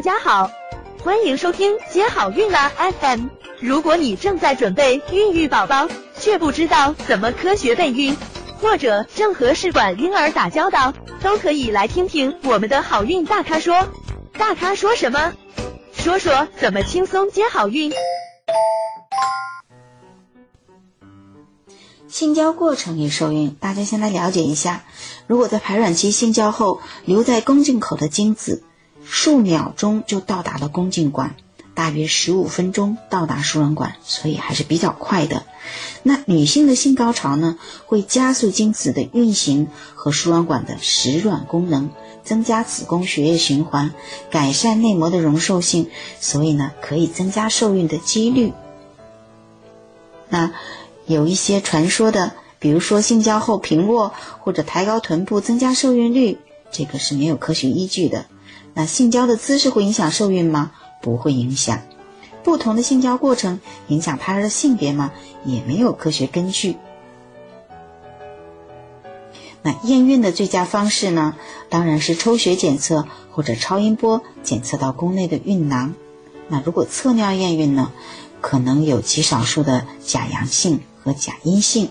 大家好，欢迎收听接好运啦 FM。如果你正在准备孕育宝宝，却不知道怎么科学备孕，或者正和试管婴儿打交道，都可以来听听我们的好运大咖说。大咖说什么？说说怎么轻松接好运。性交过程与受孕，大家先来了解一下。如果在排卵期性交后留在宫颈口的精子，数秒钟就到达了宫颈管，大约十五分钟到达输卵管，所以还是比较快的。那女性的性高潮呢，会加速精子的运行和输卵管的实卵功能，增加子宫血液循环，改善内膜的容受性，所以呢，可以增加受孕的几率。那有一些传说的，比如说性交后平卧或者抬高臀部增加受孕率，这个是没有科学依据的。那性交的姿势会影响受孕吗？不会影响。不同的性交过程影响胎儿的性别吗？也没有科学根据。那验孕的最佳方式呢？当然是抽血检测或者超音波检测到宫内的孕囊。那如果测尿验孕呢？可能有极少数的假阳性和假阴性。